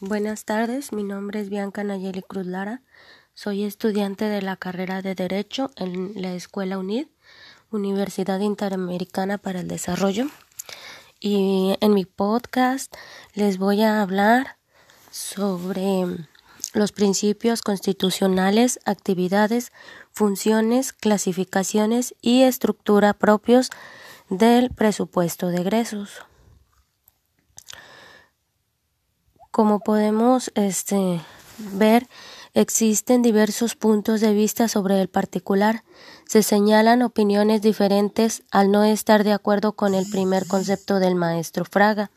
Buenas tardes, mi nombre es Bianca Nayeli Cruz Lara. Soy estudiante de la carrera de Derecho en la Escuela UNID, Universidad Interamericana para el Desarrollo. Y en mi podcast les voy a hablar sobre los principios constitucionales, actividades, funciones, clasificaciones y estructura propios del presupuesto de egresos. Como podemos este, ver, existen diversos puntos de vista sobre el particular. Se señalan opiniones diferentes al no estar de acuerdo con el primer concepto del maestro Fraga,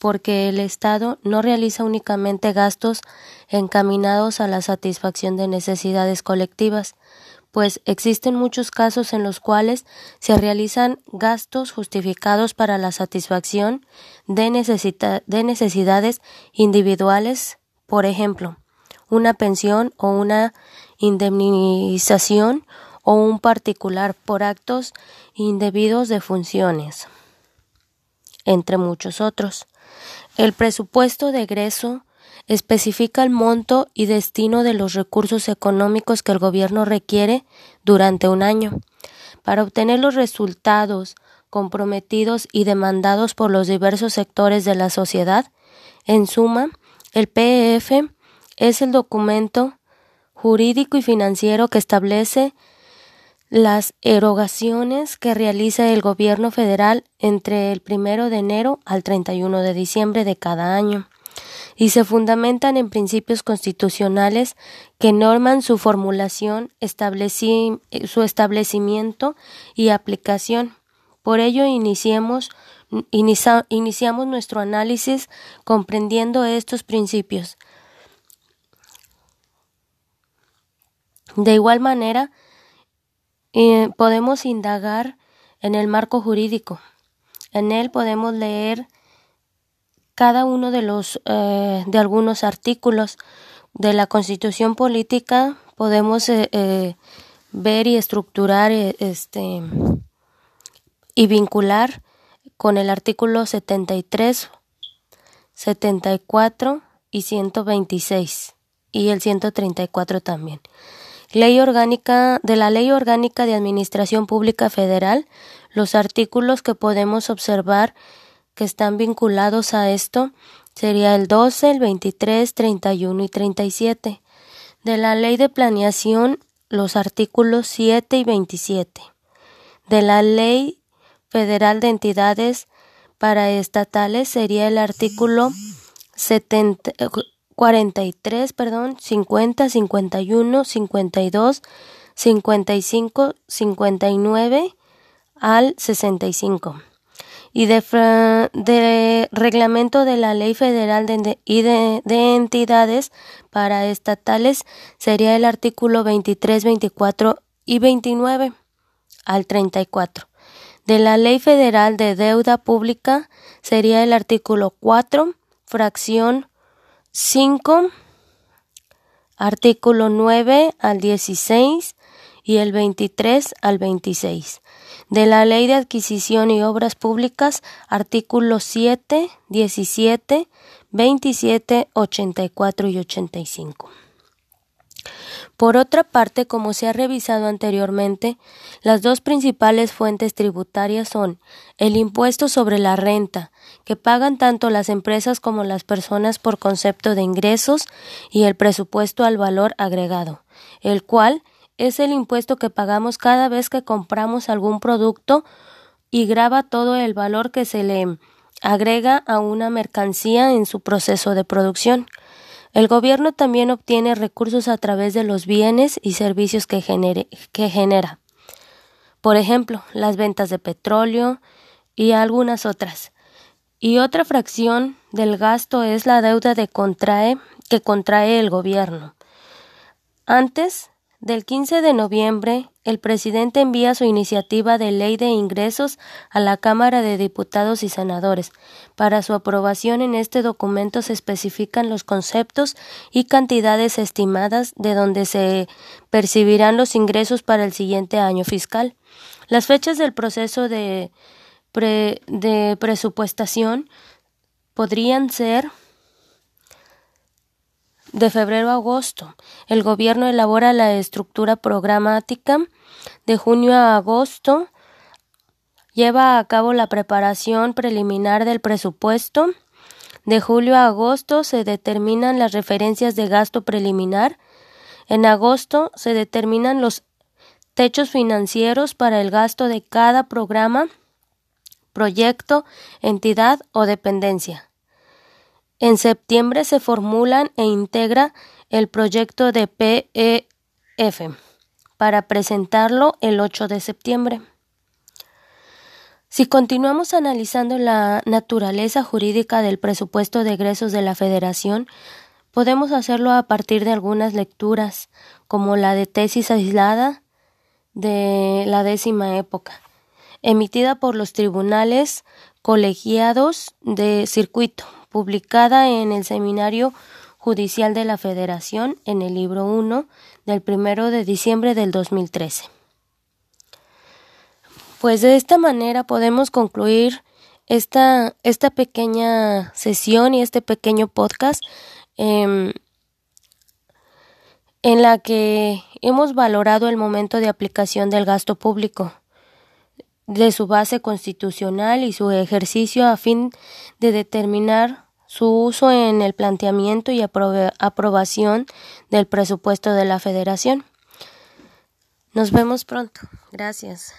porque el Estado no realiza únicamente gastos encaminados a la satisfacción de necesidades colectivas, pues existen muchos casos en los cuales se realizan gastos justificados para la satisfacción de, de necesidades individuales, por ejemplo, una pensión o una indemnización o un particular por actos indebidos de funciones, entre muchos otros. El presupuesto de egreso especifica el monto y destino de los recursos económicos que el gobierno requiere durante un año para obtener los resultados comprometidos y demandados por los diversos sectores de la sociedad. En suma, el PEF es el documento jurídico y financiero que establece las erogaciones que realiza el gobierno federal entre el primero de enero al 31 de diciembre de cada año y se fundamentan en principios constitucionales que norman su formulación, su establecimiento y aplicación. Por ello iniciamos nuestro análisis comprendiendo estos principios. De igual manera, eh, podemos indagar en el marco jurídico. En él podemos leer cada uno de los eh, de algunos artículos de la Constitución política podemos eh, eh, ver y estructurar este y vincular con el artículo 73, 74 y 126 y el 134 también. Ley orgánica de la Ley Orgánica de Administración Pública Federal, los artículos que podemos observar que están vinculados a esto sería el 12, el 23, 31 y 37. De la Ley de Planeación, los artículos 7 y 27. De la Ley Federal de Entidades paraestatales sería el artículo 70, 43, perdón, 50, 51, 52, 55, 59 al 65 y de, reglamento de la Ley Federal de, y de, entidades paraestatales sería el artículo 23, 24 y 29 al 34. De la Ley Federal de Deuda Pública sería el artículo 4, fracción 5, artículo 9 al 16 y el 23 al 26 de la Ley de Adquisición y Obras Públicas, artículos 7, 17, 27, 84 y 85. Por otra parte, como se ha revisado anteriormente, las dos principales fuentes tributarias son el impuesto sobre la renta, que pagan tanto las empresas como las personas por concepto de ingresos, y el presupuesto al valor agregado, el cual es el impuesto que pagamos cada vez que compramos algún producto y graba todo el valor que se le agrega a una mercancía en su proceso de producción. El gobierno también obtiene recursos a través de los bienes y servicios que, genera. Por ejemplo, las ventas de petróleo y algunas otras. Y otra fracción del gasto es la deuda de contrae, que contrae el gobierno. Antes del 15 de noviembre, el presidente envía su iniciativa de ley de ingresos a la Cámara de Diputados y Senadores. Para su aprobación en este documento se especifican los conceptos y cantidades estimadas de donde se percibirán los ingresos para el siguiente año fiscal. Las fechas del proceso de, de presupuestación podrían ser de febrero a agosto. El gobierno elabora la estructura programática. De junio a agosto lleva a cabo la preparación preliminar del presupuesto. De julio a agosto se determinan las referencias de gasto preliminar. En agosto se determinan los techos financieros para el gasto de cada programa, proyecto, entidad o dependencia. En septiembre se formulan e integra el proyecto de PEF para presentarlo el 8 de septiembre. Si continuamos analizando la naturaleza jurídica del presupuesto de egresos de la Federación, podemos hacerlo a partir de algunas lecturas, como la de tesis aislada de la décima época, emitida por los tribunales colegiados de circuito, publicada en el Seminario Judicial de la Federación en el libro 1 del 1 de diciembre del 2013. Pues de esta manera podemos concluir esta, esta pequeña sesión y este pequeño podcast em, en la que hemos valorado el momento de aplicación del gasto público de su base constitucional y su ejercicio a fin de determinar su uso en el planteamiento y aprobación del presupuesto de la Federación. Nos vemos pronto. Gracias.